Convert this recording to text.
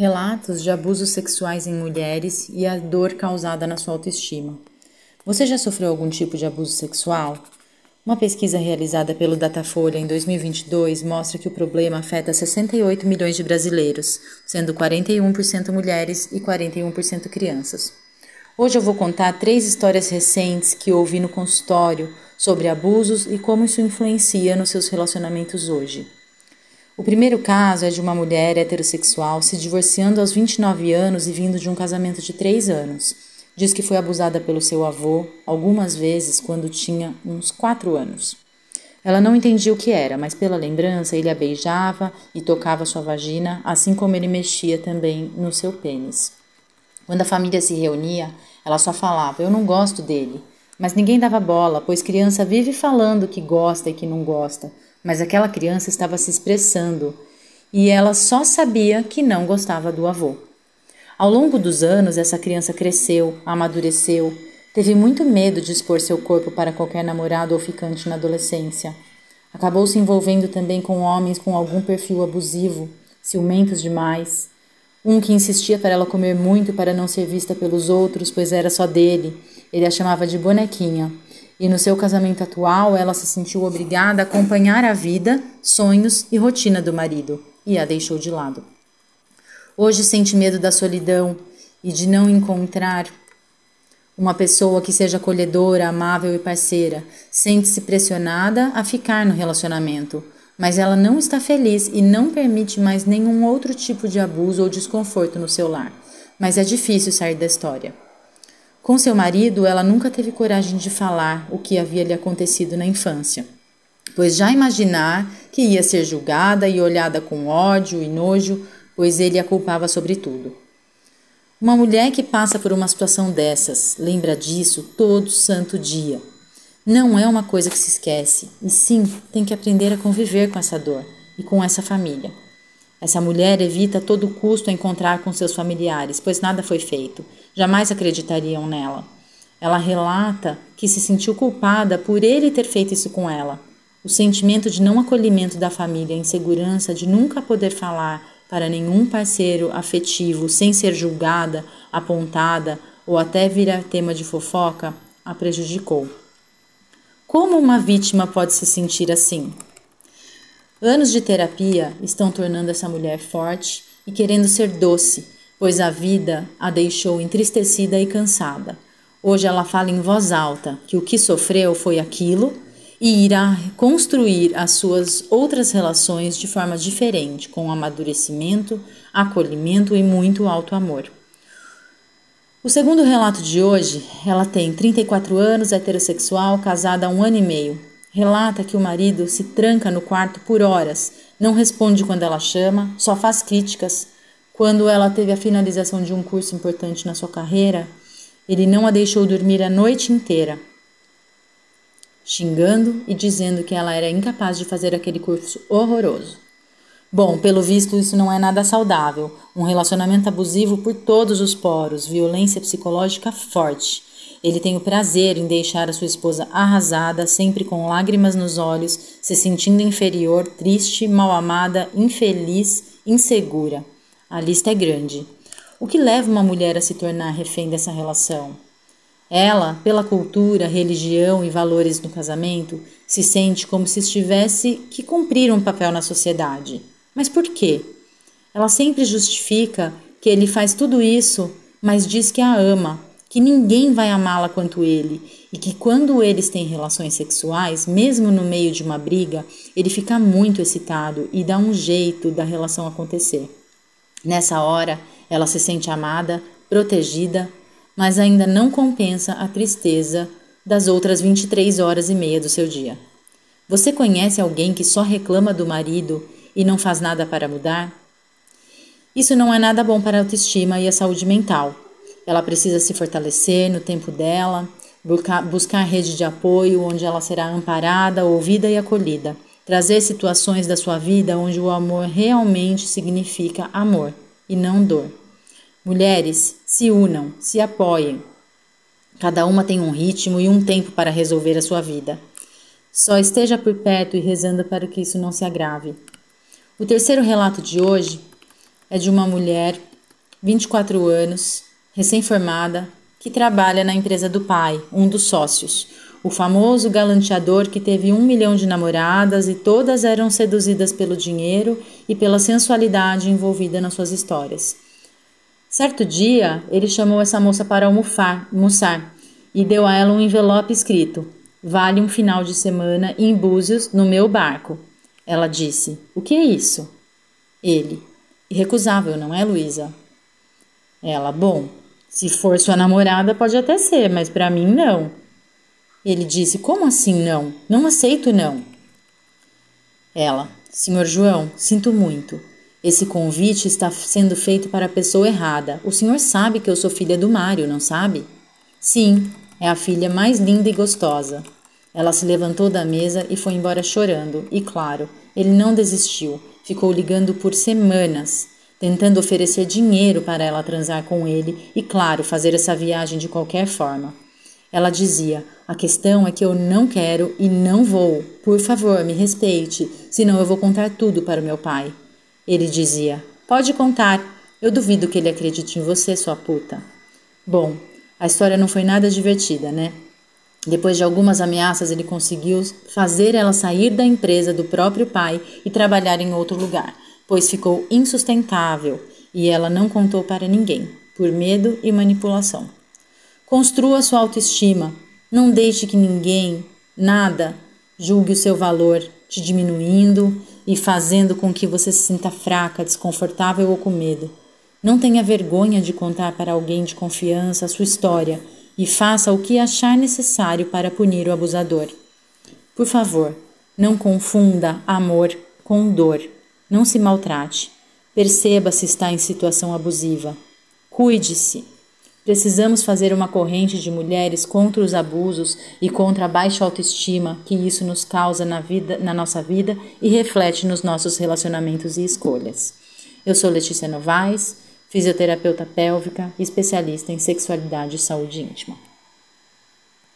Relatos de abusos sexuais em mulheres e a dor causada na sua autoestima. Você já sofreu algum tipo de abuso sexual? Uma pesquisa realizada pelo Datafolha em 2022 mostra que o problema afeta 68 milhões de brasileiros, sendo 41% mulheres e 41% crianças. Hoje eu vou contar três histórias recentes que ouvi no consultório sobre abusos e como isso influencia nos seus relacionamentos hoje. O primeiro caso é de uma mulher heterossexual se divorciando aos 29 anos e vindo de um casamento de 3 anos. Diz que foi abusada pelo seu avô algumas vezes quando tinha uns 4 anos. Ela não entendia o que era, mas pela lembrança ele a beijava e tocava sua vagina, assim como ele mexia também no seu pênis. Quando a família se reunia, ela só falava: Eu não gosto dele. Mas ninguém dava bola, pois criança vive falando que gosta e que não gosta mas aquela criança estava se expressando e ela só sabia que não gostava do avô. Ao longo dos anos, essa criança cresceu, amadureceu, teve muito medo de expor seu corpo para qualquer namorado ou ficante na adolescência. Acabou se envolvendo também com homens com algum perfil abusivo, ciumentos demais. Um que insistia para ela comer muito para não ser vista pelos outros, pois era só dele. Ele a chamava de bonequinha e no seu casamento atual ela se sentiu obrigada a acompanhar a vida, sonhos e rotina do marido e a deixou de lado. Hoje sente medo da solidão e de não encontrar uma pessoa que seja acolhedora, amável e parceira. Sente-se pressionada a ficar no relacionamento, mas ela não está feliz e não permite mais nenhum outro tipo de abuso ou desconforto no seu lar. Mas é difícil sair da história. Com seu marido, ela nunca teve coragem de falar o que havia lhe acontecido na infância, pois já imaginar que ia ser julgada e olhada com ódio e nojo, pois ele a culpava sobre tudo. Uma mulher que passa por uma situação dessas lembra disso todo santo dia. Não é uma coisa que se esquece, e sim tem que aprender a conviver com essa dor e com essa família. Essa mulher evita a todo custo encontrar com seus familiares, pois nada foi feito. Jamais acreditariam nela. Ela relata que se sentiu culpada por ele ter feito isso com ela. O sentimento de não acolhimento da família, a insegurança de nunca poder falar para nenhum parceiro afetivo sem ser julgada, apontada ou até virar tema de fofoca, a prejudicou. Como uma vítima pode se sentir assim? Anos de terapia estão tornando essa mulher forte e querendo ser doce, pois a vida a deixou entristecida e cansada. Hoje ela fala em voz alta que o que sofreu foi aquilo e irá construir as suas outras relações de forma diferente, com amadurecimento, acolhimento e muito alto amor. O segundo relato de hoje, ela tem 34 anos, heterossexual, casada há um ano e meio. Relata que o marido se tranca no quarto por horas, não responde quando ela chama, só faz críticas. Quando ela teve a finalização de um curso importante na sua carreira, ele não a deixou dormir a noite inteira, xingando e dizendo que ela era incapaz de fazer aquele curso horroroso. Bom, pelo visto, isso não é nada saudável. Um relacionamento abusivo por todos os poros, violência psicológica forte. Ele tem o prazer em deixar a sua esposa arrasada, sempre com lágrimas nos olhos, se sentindo inferior, triste, mal amada, infeliz, insegura. A lista é grande. O que leva uma mulher a se tornar refém dessa relação? Ela, pela cultura, religião e valores no casamento, se sente como se estivesse que cumprir um papel na sociedade. Mas por quê? Ela sempre justifica que ele faz tudo isso, mas diz que a ama, que ninguém vai amá-la quanto ele e que quando eles têm relações sexuais, mesmo no meio de uma briga, ele fica muito excitado e dá um jeito da relação acontecer. Nessa hora, ela se sente amada, protegida, mas ainda não compensa a tristeza das outras 23 horas e meia do seu dia. Você conhece alguém que só reclama do marido e não faz nada para mudar? Isso não é nada bom para a autoestima e a saúde mental. Ela precisa se fortalecer no tempo dela, buscar, buscar rede de apoio onde ela será amparada, ouvida e acolhida. Trazer situações da sua vida onde o amor realmente significa amor e não dor. Mulheres, se unam, se apoiem. Cada uma tem um ritmo e um tempo para resolver a sua vida. Só esteja por perto e rezando para que isso não se agrave. O terceiro relato de hoje é de uma mulher 24 anos, recém-formada, que trabalha na empresa do pai, um dos sócios, o famoso galanteador que teve um milhão de namoradas e todas eram seduzidas pelo dinheiro e pela sensualidade envolvida nas suas histórias. Certo dia, ele chamou essa moça para almoçar, almoçar e deu a ela um envelope escrito: Vale um final de semana em Búzios no meu barco. Ela disse: O que é isso? Ele: Irrecusável, não é, Luísa? Ela: Bom, se for sua namorada, pode até ser, mas para mim não. Ele disse: Como assim não? Não aceito não. Ela: Senhor João, sinto muito. Esse convite está sendo feito para a pessoa errada. O senhor sabe que eu sou filha do Mário, não sabe? Sim, é a filha mais linda e gostosa. Ela se levantou da mesa e foi embora chorando, e claro, ele não desistiu. Ficou ligando por semanas, tentando oferecer dinheiro para ela transar com ele e, claro, fazer essa viagem de qualquer forma. Ela dizia: A questão é que eu não quero e não vou. Por favor, me respeite, senão eu vou contar tudo para o meu pai. Ele dizia: Pode contar. Eu duvido que ele acredite em você, sua puta. Bom, a história não foi nada divertida, né? Depois de algumas ameaças, ele conseguiu fazer ela sair da empresa do próprio pai e trabalhar em outro lugar, pois ficou insustentável e ela não contou para ninguém, por medo e manipulação. Construa sua autoestima. Não deixe que ninguém, nada, julgue o seu valor, te diminuindo e fazendo com que você se sinta fraca, desconfortável ou com medo. Não tenha vergonha de contar para alguém de confiança a sua história e faça o que achar necessário para punir o abusador. Por favor, não confunda amor com dor. Não se maltrate. Perceba se está em situação abusiva. Cuide-se. Precisamos fazer uma corrente de mulheres contra os abusos e contra a baixa autoestima que isso nos causa na, vida, na nossa vida e reflete nos nossos relacionamentos e escolhas. Eu sou Letícia Novaes, fisioterapeuta pélvica, especialista em sexualidade e saúde íntima.